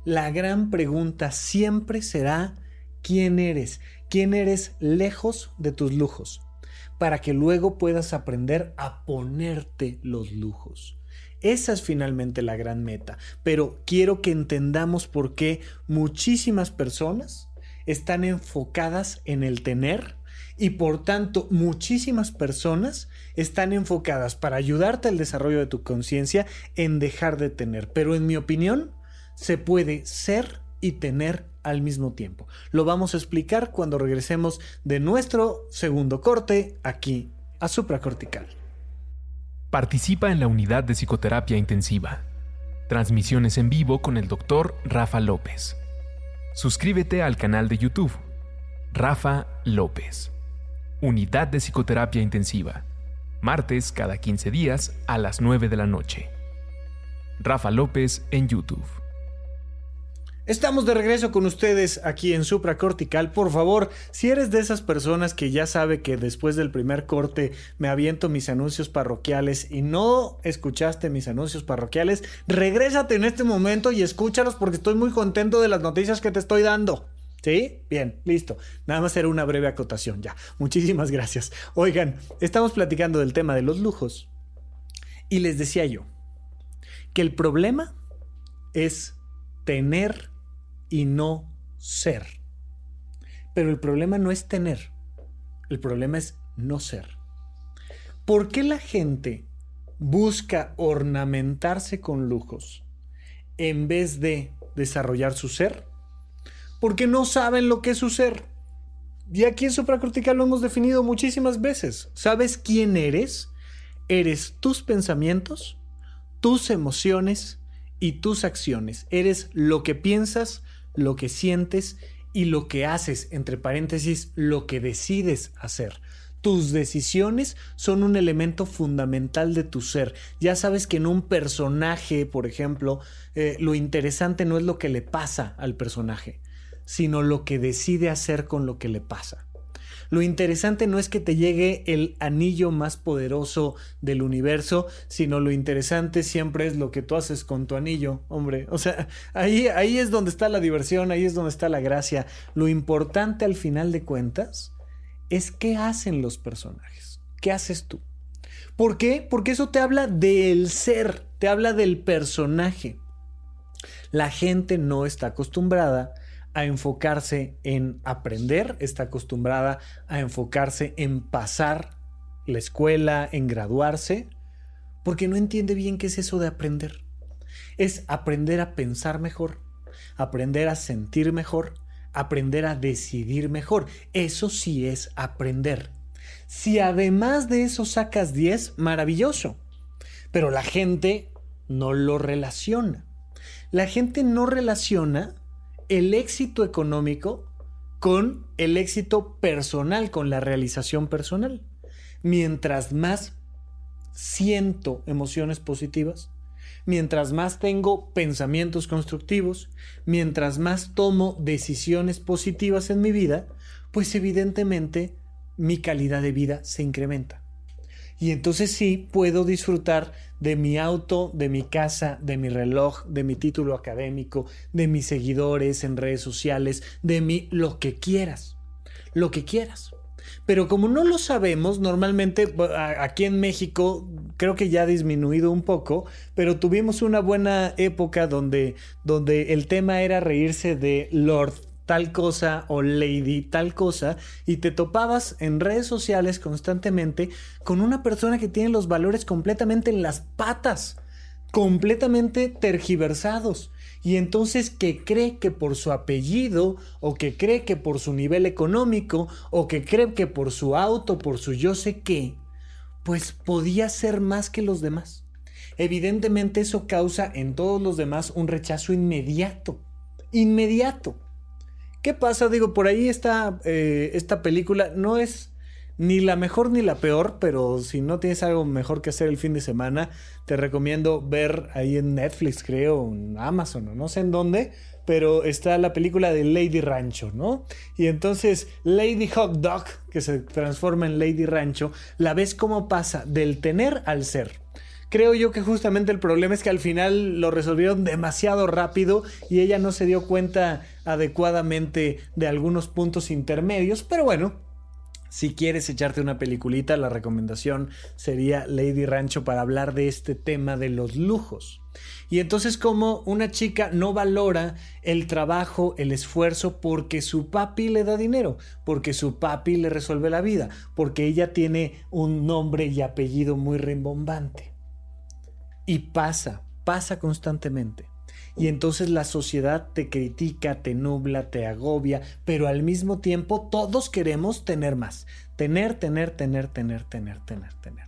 A: La gran pregunta siempre será ¿quién eres? ¿Quién eres lejos de tus lujos? Para que luego puedas aprender a ponerte los lujos. Esa es finalmente la gran meta. Pero quiero que entendamos por qué muchísimas personas están enfocadas en el tener y por tanto muchísimas personas están enfocadas para ayudarte al desarrollo de tu conciencia en dejar de tener. Pero en mi opinión, se puede ser y tener al mismo tiempo. Lo vamos a explicar cuando regresemos de nuestro segundo corte aquí a supracortical.
B: Participa en la unidad de psicoterapia intensiva. Transmisiones en vivo con el doctor Rafa López. Suscríbete al canal de YouTube. Rafa López. Unidad de Psicoterapia Intensiva. Martes cada 15 días a las 9 de la noche. Rafa López en YouTube.
A: Estamos de regreso con ustedes aquí en Supracortical. Por favor, si eres de esas personas que ya sabe que después del primer corte me aviento mis anuncios parroquiales y no escuchaste mis anuncios parroquiales, regrésate en este momento y escúchalos porque estoy muy contento de las noticias que te estoy dando. ¿Sí? Bien, listo. Nada más era una breve acotación ya. Muchísimas gracias. Oigan, estamos platicando del tema de los lujos. Y les decía yo que el problema es tener y no ser. Pero el problema no es tener. El problema es no ser. ¿Por qué la gente busca ornamentarse con lujos en vez de desarrollar su ser? porque no saben lo que es su ser. Y aquí en supracortical lo hemos definido muchísimas veces. ¿Sabes quién eres? Eres tus pensamientos, tus emociones y tus acciones. Eres lo que piensas, lo que sientes y lo que haces, entre paréntesis, lo que decides hacer. Tus decisiones son un elemento fundamental de tu ser. Ya sabes que en un personaje, por ejemplo, eh, lo interesante no es lo que le pasa al personaje, sino lo que decide hacer con lo que le pasa. Lo interesante no es que te llegue el anillo más poderoso del universo, sino lo interesante siempre es lo que tú haces con tu anillo, hombre. O sea, ahí, ahí es donde está la diversión, ahí es donde está la gracia. Lo importante al final de cuentas es qué hacen los personajes, qué haces tú. ¿Por qué? Porque eso te habla del ser, te habla del personaje. La gente no está acostumbrada a enfocarse en aprender, está acostumbrada a enfocarse en pasar la escuela, en graduarse, porque no entiende bien qué es eso de aprender. Es aprender a pensar mejor, aprender a sentir mejor, aprender a decidir mejor. Eso sí es aprender. Si además de eso sacas 10, maravilloso. Pero la gente no lo relaciona. La gente no relaciona el éxito económico con el éxito personal, con la realización personal. Mientras más siento emociones positivas, mientras más tengo pensamientos constructivos, mientras más tomo decisiones positivas en mi vida, pues evidentemente mi calidad de vida se incrementa. Y entonces sí puedo disfrutar de mi auto, de mi casa, de mi reloj, de mi título académico, de mis seguidores en redes sociales, de mí, lo que quieras, lo que quieras. Pero como no lo sabemos, normalmente aquí en México creo que ya ha disminuido un poco, pero tuvimos una buena época donde, donde el tema era reírse de Lord tal cosa o lady tal cosa y te topabas en redes sociales constantemente con una persona que tiene los valores completamente en las patas, completamente tergiversados. y entonces que cree que por su apellido o que cree que por su nivel económico o que cree que por su auto, por su yo sé qué, pues podía ser más que los demás. Evidentemente eso causa en todos los demás un rechazo inmediato, inmediato. ¿Qué pasa? Digo, por ahí está eh, esta película, no es ni la mejor ni la peor, pero si no tienes algo mejor que hacer el fin de semana, te recomiendo ver ahí en Netflix, creo, en Amazon o no sé en dónde, pero está la película de Lady Rancho, ¿no? Y entonces Lady Hot Dog, que se transforma en Lady Rancho, la ves cómo pasa del tener al ser. Creo yo que justamente el problema es que al final lo resolvieron demasiado rápido y ella no se dio cuenta adecuadamente de algunos puntos intermedios, pero bueno, si quieres echarte una peliculita, la recomendación sería Lady Rancho para hablar de este tema de los lujos. Y entonces como una chica no valora el trabajo, el esfuerzo, porque su papi le da dinero, porque su papi le resuelve la vida, porque ella tiene un nombre y apellido muy rimbombante. Y pasa, pasa constantemente. Y entonces la sociedad te critica, te nubla, te agobia, pero al mismo tiempo todos queremos tener más. Tener, tener, tener, tener, tener, tener, tener.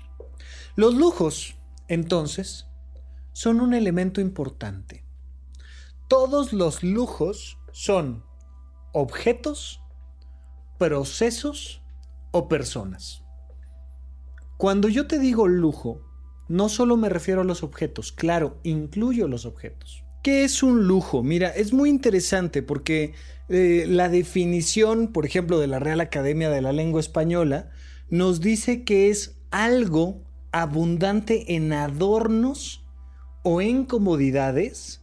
A: Los lujos, entonces, son un elemento importante. Todos los lujos son objetos, procesos o personas. Cuando yo te digo lujo, no solo me refiero a los objetos, claro, incluyo los objetos. ¿Qué es un lujo? Mira, es muy interesante porque eh, la definición, por ejemplo, de la Real Academia de la Lengua Española, nos dice que es algo abundante en adornos o en comodidades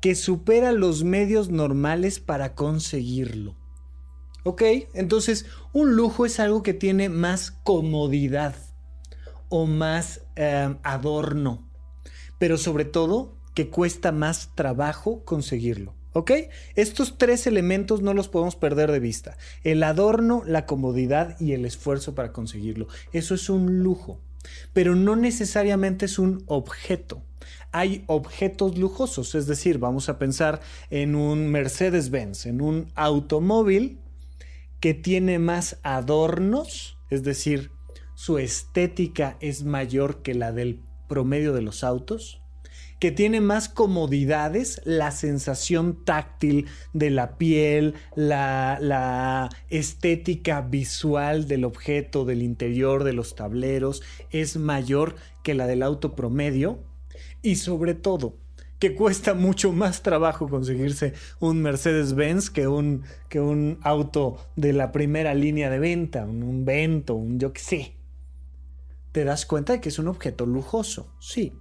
A: que supera los medios normales para conseguirlo. ¿Ok? Entonces, un lujo es algo que tiene más comodidad o más eh, adorno, pero sobre todo que cuesta más trabajo conseguirlo. ¿Ok? Estos tres elementos no los podemos perder de vista. El adorno, la comodidad y el esfuerzo para conseguirlo. Eso es un lujo. Pero no necesariamente es un objeto. Hay objetos lujosos, es decir, vamos a pensar en un Mercedes-Benz, en un automóvil que tiene más adornos, es decir, su estética es mayor que la del promedio de los autos que tiene más comodidades, la sensación táctil de la piel, la, estética visual del objeto, del interior, de los tableros, es mayor que la del auto promedio y sobre todo que cuesta mucho más trabajo conseguirse un Mercedes-Benz que un, que un auto de la primera línea de venta, un, un Vento, un yo qué sé. Te das cuenta de que es un objeto lujoso, sí,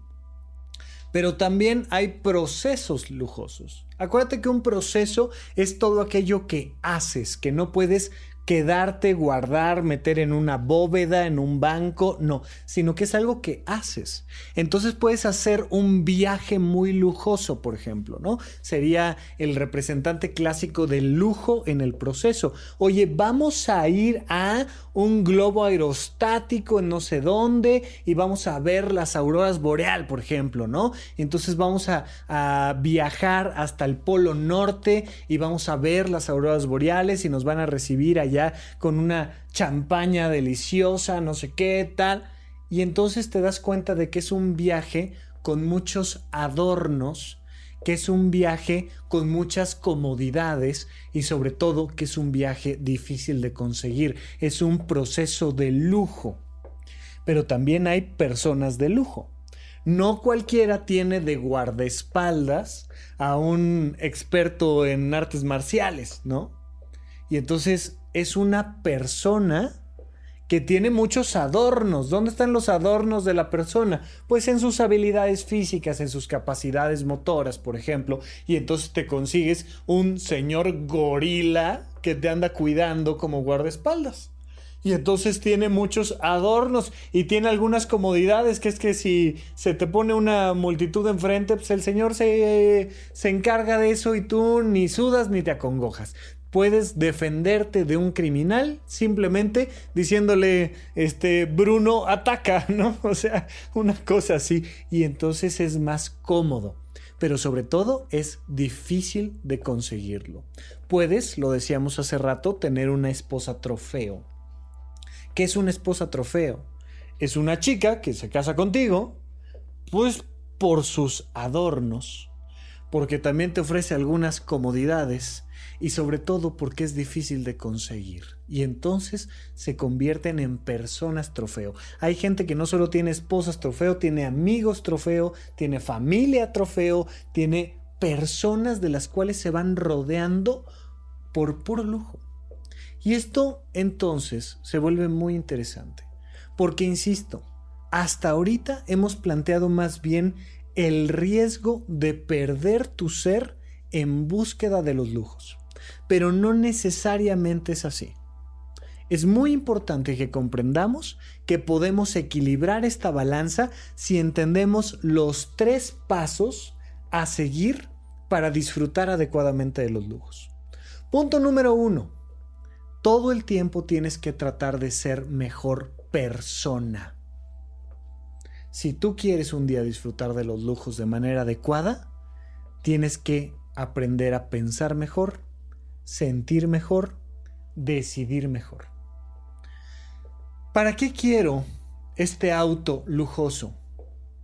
A: pero también hay procesos lujosos. Acuérdate que un proceso es todo aquello que haces, que no puedes quedarte, guardar, meter en una bóveda, en un banco, no, sino que es algo que haces. Entonces puedes hacer un viaje muy lujoso, por ejemplo, ¿no? Sería el representante clásico del lujo en el proceso. Oye, vamos a ir a un globo aerostático en no sé dónde y vamos a ver las auroras boreal, por ejemplo, ¿no? Entonces vamos a, a viajar hasta el polo norte y vamos a ver las auroras boreales y nos van a recibir allá con una champaña deliciosa, no sé qué, tal. Y entonces te das cuenta de que es un viaje con muchos adornos, que es un viaje con muchas comodidades y sobre todo que es un viaje difícil de conseguir. Es un proceso de lujo. Pero también hay personas de lujo. No cualquiera tiene de guardaespaldas a un experto en artes marciales, ¿no? Y entonces es una persona que tiene muchos adornos. ¿Dónde están los adornos de la persona? Pues en sus habilidades físicas, en sus capacidades motoras, por ejemplo. Y entonces te consigues un señor gorila que te anda cuidando como guardaespaldas. Y entonces tiene muchos adornos y tiene algunas comodidades, que es que si se te pone una multitud enfrente, pues el señor se, se encarga de eso y tú ni sudas ni te acongojas puedes defenderte de un criminal simplemente diciéndole, este, Bruno ataca, ¿no? O sea, una cosa así. Y entonces es más cómodo. pero sobre todo es difícil de conseguirlo. Puedes, lo decíamos hace rato, tener una esposa trofeo. ¿Qué es una esposa trofeo? Es una chica que se casa contigo, pues por sus adornos, porque también te ofrece algunas comodidades y sobre todo porque es difícil de conseguir. Y entonces se convierten en personas trofeo. Hay gente que no solo tiene esposas trofeo, tiene amigos trofeo, tiene familia trofeo, tiene personas de las cuales se van rodeando por puro lujo. Y esto entonces se vuelve muy interesante, porque insisto, hasta ahorita hemos planteado más bien el riesgo de perder tu ser en búsqueda de los lujos pero no necesariamente es así. Es muy importante que comprendamos que podemos equilibrar esta balanza si entendemos los tres pasos a seguir para disfrutar adecuadamente de los lujos. Punto número uno. Todo el tiempo tienes que tratar de ser mejor persona. Si tú quieres un día disfrutar de los lujos de manera adecuada, tienes que aprender a pensar mejor, sentir mejor, decidir mejor. ¿Para qué quiero este auto lujoso?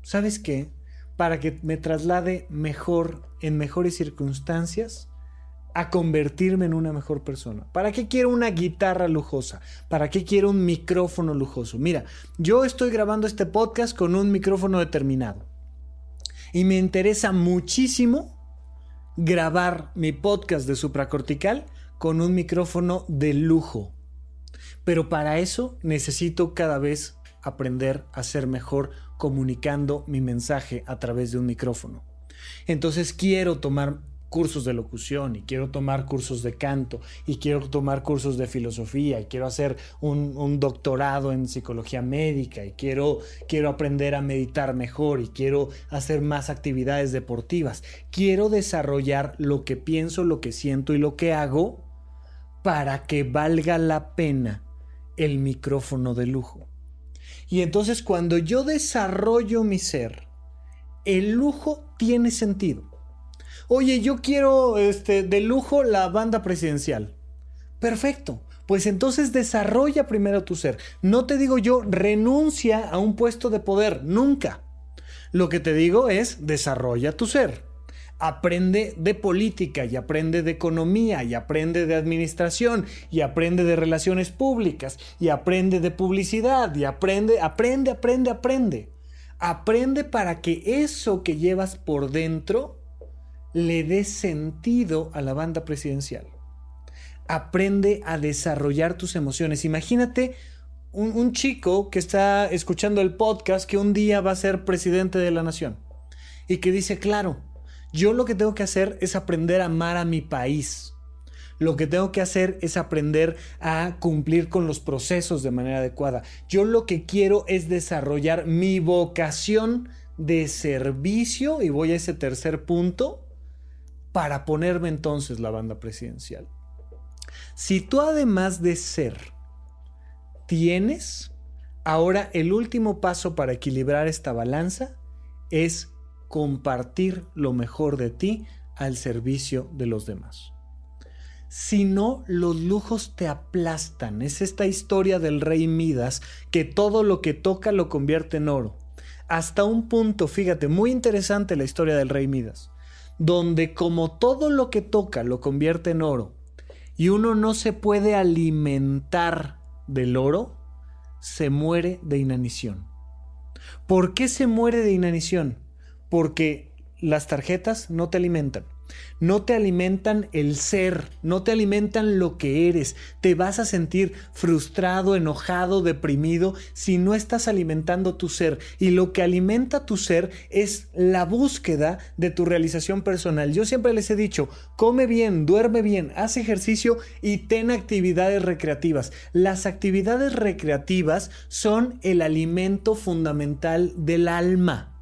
A: ¿Sabes qué? Para que me traslade mejor, en mejores circunstancias, a convertirme en una mejor persona. ¿Para qué quiero una guitarra lujosa? ¿Para qué quiero un micrófono lujoso? Mira, yo estoy grabando este podcast con un micrófono determinado. Y me interesa muchísimo grabar mi podcast de supracortical con un micrófono de lujo. Pero para eso necesito cada vez aprender a ser mejor comunicando mi mensaje a través de un micrófono. Entonces quiero tomar cursos de locución y quiero tomar cursos de canto y quiero tomar cursos de filosofía y quiero hacer un, doctorado en psicología médica y quiero, quiero aprender a meditar mejor y quiero hacer más actividades deportivas. Quiero desarrollar lo que pienso, lo que siento y lo que hago para que valga la pena el micrófono de lujo. Y entonces cuando yo desarrollo mi ser, el lujo tiene sentido Oye, yo quiero este, de lujo la banda presidencial. Perfecto. Pues entonces desarrolla primero tu ser. No te digo yo renuncia a un puesto de poder, nunca. Lo que te digo es desarrolla tu ser. Aprende de política y aprende de economía y aprende de administración y aprende de relaciones públicas y aprende de publicidad y aprende, aprende, aprende, aprende. Aprende para que eso que llevas por dentro le dé sentido a la banda presidencial. Aprende a desarrollar tus emociones. Imagínate un, chico que está escuchando el podcast que un día va a ser presidente de la nación y que dice, claro, yo lo que tengo que hacer es aprender a amar a mi país. Lo que tengo que hacer es aprender a cumplir con los procesos de manera adecuada. Yo lo que quiero es desarrollar mi vocación de servicio y voy a ese tercer punto para ponerme entonces la banda presidencial. Si tú además de ser tienes, ahora el último paso para equilibrar esta balanza es compartir lo mejor de ti al servicio de los demás. Si no, los lujos te aplastan. Es esta historia del rey Midas que todo lo que toca lo convierte en oro. Hasta un punto, fíjate, muy interesante la historia del rey Midas donde como todo lo que toca lo convierte en oro y uno no se puede alimentar del oro, se muere de inanición. ¿Por qué se muere de inanición? Porque las tarjetas no te alimentan no te alimentan el ser, no te alimentan lo que eres. Te vas a sentir frustrado, enojado, deprimido si no estás alimentando tu ser. Y lo que alimenta tu ser es la búsqueda de tu realización personal. Yo siempre les he dicho, come bien, duerme bien, haz ejercicio y ten actividades recreativas. Las actividades recreativas son el alimento fundamental del alma.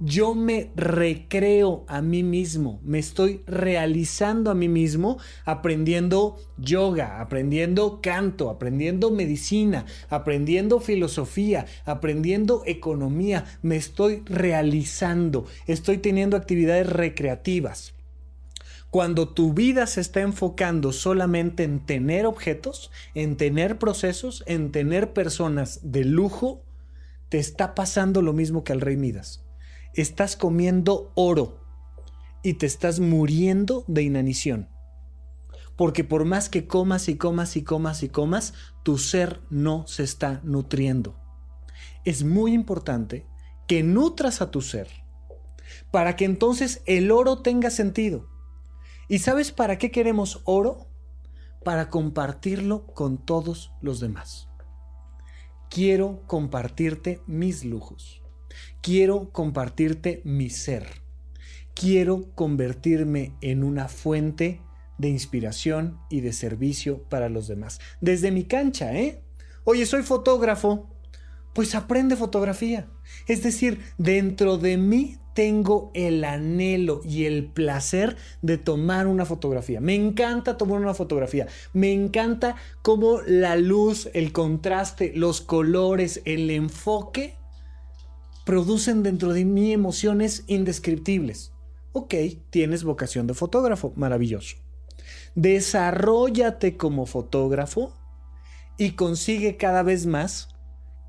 A: Yo me recreo a mí mismo, me estoy realizando a mí mismo aprendiendo yoga, aprendiendo canto, aprendiendo medicina, aprendiendo filosofía, aprendiendo economía, me estoy realizando, estoy teniendo actividades recreativas. Cuando tu vida se está enfocando solamente en tener objetos, en tener procesos, en tener personas de lujo, te está pasando lo mismo que al rey Midas estás comiendo oro y te estás muriendo de inanición. Porque por más que comas y comas y comas y comas, tu ser no se está nutriendo. Es muy importante que nutras a tu ser para que entonces el oro tenga sentido. ¿Y sabes para qué queremos oro? Para compartirlo con todos los demás. Quiero compartirte mis lujos. Quiero compartirte mi ser. Quiero convertirme en una fuente de inspiración y de servicio para los demás. Desde mi cancha, ¿eh? Oye, soy fotógrafo. Pues aprende fotografía. Es decir, dentro de mí tengo el anhelo y el placer de tomar una fotografía. Me encanta tomar una fotografía. Me encanta cómo la luz, el contraste, los colores, el enfoque producen dentro de mí emociones indescriptibles. Ok, tienes vocación de fotógrafo, maravilloso. Desarrollate como fotógrafo y consigue cada vez más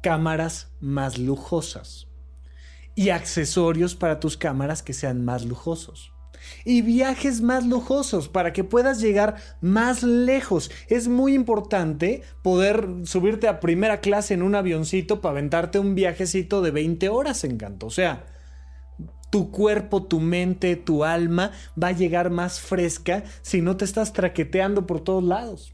A: cámaras más lujosas y accesorios para tus cámaras que sean más lujosos y viajes más lujosos para que puedas llegar más lejos. Es muy importante poder subirte a primera clase en un avioncito para aventarte un viajecito de 20 horas en canto. O sea, tu cuerpo, tu mente, tu alma va a llegar más fresca si no te estás traqueteando por todos lados.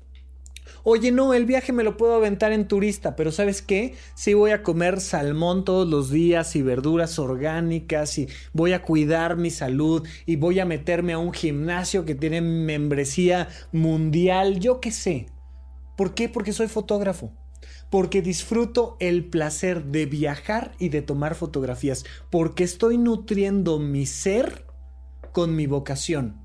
A: Oye, no, el viaje me lo puedo aventar en turista, pero ¿sabes qué? Sí voy a comer salmón todos los días y verduras orgánicas y voy a cuidar mi salud y voy a meterme a un gimnasio que tiene membresía mundial, yo qué sé. ¿Por qué? Porque soy fotógrafo porque disfruto el placer de viajar y de tomar fotografías, porque estoy nutriendo mi ser con mi vocación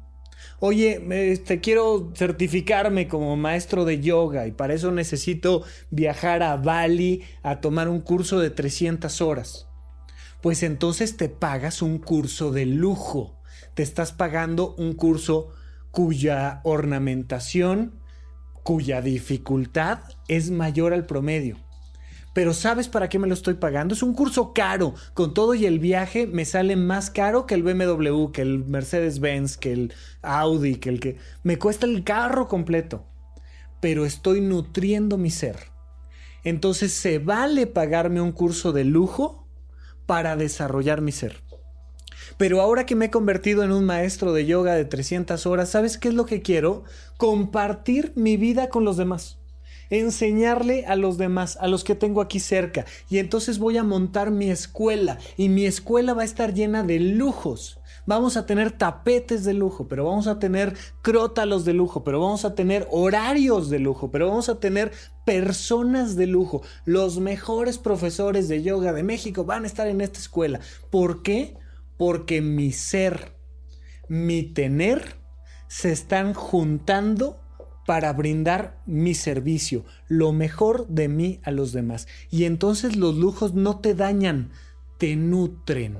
A: oye, este, quiero certificarme como maestro de yoga y para eso necesito viajar a Bali a tomar un curso de 300 horas. Pues entonces te pagas un curso de lujo. Te estás pagando un curso cuya ornamentación, cuya dificultad es mayor al promedio pero ¿sabes para qué me lo estoy pagando? Es un curso caro. Con todo y el viaje me sale más caro que el BMW, que el Mercedes-Benz, que el Audi, que el que... Me cuesta el carro completo. Pero estoy nutriendo mi ser. Entonces se vale pagarme un curso de lujo para desarrollar mi ser. Pero ahora que me he convertido en un maestro de yoga de 300 horas, ¿sabes qué es lo que quiero? Compartir mi vida con los demás enseñarle a los demás, a los que tengo aquí cerca. Y entonces voy a montar mi escuela y mi escuela va a estar llena de lujos. Vamos a tener tapetes de lujo, pero vamos a tener crótalos de lujo, pero vamos a tener horarios de lujo, pero vamos a tener personas de lujo. Los mejores profesores de yoga de México van a estar en esta escuela. ¿Por qué? Porque mi ser, mi tener, se están juntando para brindar mi servicio, lo mejor de mí a los demás. Y entonces los lujos no te dañan, te nutren.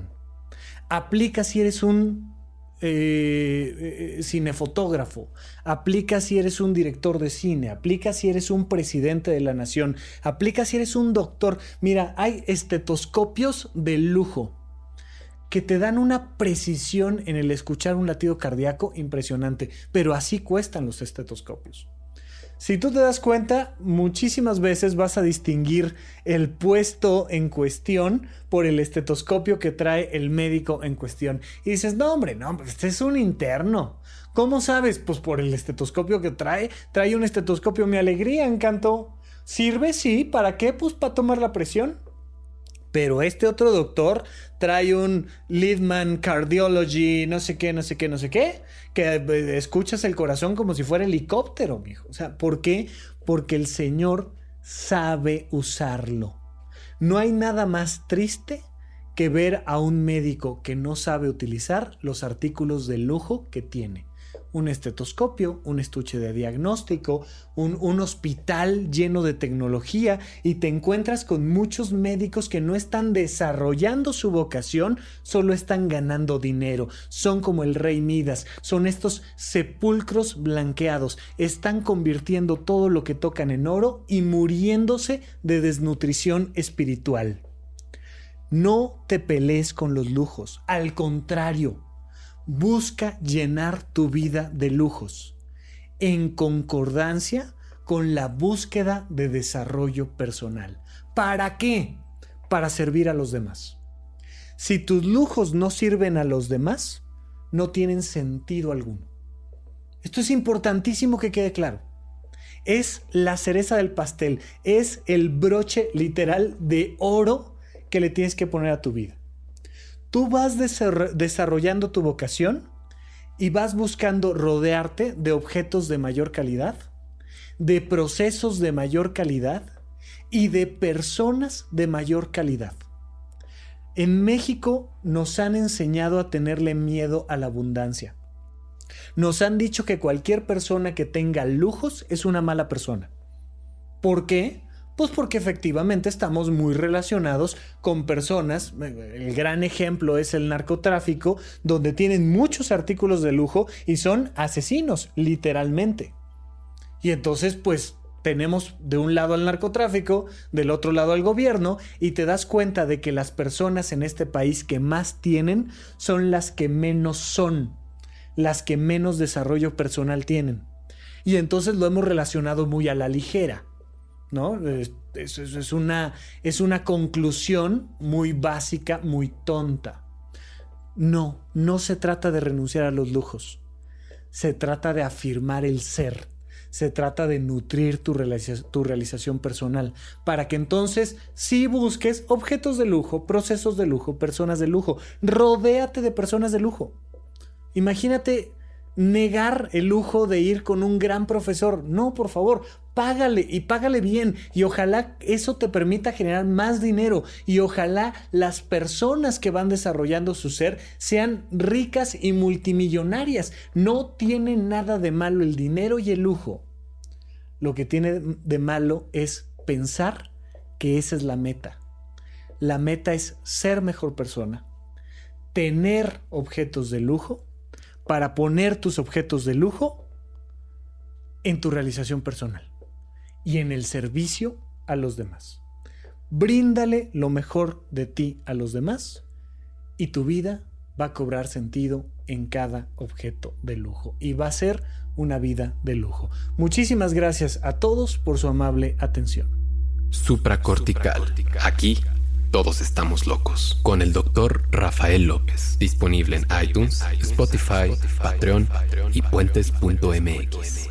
A: Aplica si eres un eh, eh, cinefotógrafo, aplica si eres un director de cine, aplica si eres un presidente de la nación, aplica si eres un doctor. Mira, hay estetoscopios de lujo que te dan una precisión en el escuchar un latido cardíaco impresionante, pero así cuestan los estetoscopios. Si tú te das cuenta, muchísimas veces vas a distinguir el puesto en cuestión por el estetoscopio que trae el médico en cuestión. Y dices, no hombre, no, este es un interno. ¿Cómo sabes? Pues por el estetoscopio que trae. Trae un estetoscopio, mi alegría, encanto. ¿Sirve? Sí. ¿Para qué? Pues para tomar la presión. Pero este otro doctor trae un Lidman Cardiology, no sé qué, no sé qué, no sé qué, que eh, escuchas el corazón como si fuera helicóptero, mijo. O sea, ¿por qué? Porque el Señor sabe usarlo. No hay nada más triste que ver a un médico que no sabe utilizar los artículos de lujo que tiene un estetoscopio, un estuche de diagnóstico, un, hospital lleno de tecnología y te encuentras con muchos médicos que no están desarrollando su vocación, solo están ganando dinero. Son como el rey Midas, son estos sepulcros blanqueados, están convirtiendo todo lo que tocan en oro y muriéndose de desnutrición espiritual. No te pelees con los lujos, al contrario, busca llenar tu vida de lujos, en concordancia con la búsqueda de desarrollo personal. ¿Para qué? Para servir a los demás. Si tus lujos no sirven a los demás, no tienen sentido alguno. Esto es importantísimo que quede claro. Es la cereza del pastel, es el broche literal de oro que le tienes que poner a tu vida tú vas desarrollando tu vocación y vas buscando rodearte de objetos de mayor calidad, de procesos de mayor calidad y de personas de mayor calidad. En México nos han enseñado a tenerle miedo a la abundancia. Nos han dicho que cualquier persona que tenga lujos es una mala persona. ¿Por qué? Pues porque efectivamente estamos muy relacionados con personas, el gran ejemplo es el narcotráfico, donde tienen muchos artículos de lujo y son asesinos, literalmente. Y entonces pues tenemos de un lado al narcotráfico, del otro lado al gobierno, y te das cuenta de que las personas en este país que más tienen son las que menos son, las que menos desarrollo personal tienen. Y entonces lo hemos relacionado muy a la ligera. ¿No? Es, una, es una conclusión muy básica, muy tonta. No, no se trata de renunciar a los lujos. Se trata de afirmar el ser. Se trata de nutrir tu, tu realización personal para que entonces sí busques objetos de lujo, procesos de lujo, personas de lujo. Rodéate de personas de lujo. Imagínate negar el lujo de ir con un gran profesor. No, por favor, págale y págale bien y ojalá eso te permita generar más dinero y ojalá las personas que van desarrollando su ser sean ricas y multimillonarias. No tiene nada de malo el dinero y el lujo. Lo que tiene de malo es pensar que esa es la meta. La meta es ser mejor persona, tener objetos de lujo para poner tus objetos de lujo en tu realización personal y en el servicio a los demás. Bríndale lo mejor de ti a los demás y tu vida va a cobrar sentido en cada objeto de lujo y va a ser una vida de lujo. Muchísimas gracias a todos por su amable atención.
C: Supracortical. Aquí todos estamos locos. Con el doctor Rafael López. Disponible en iTunes, Spotify, Patreon y puentes.mx.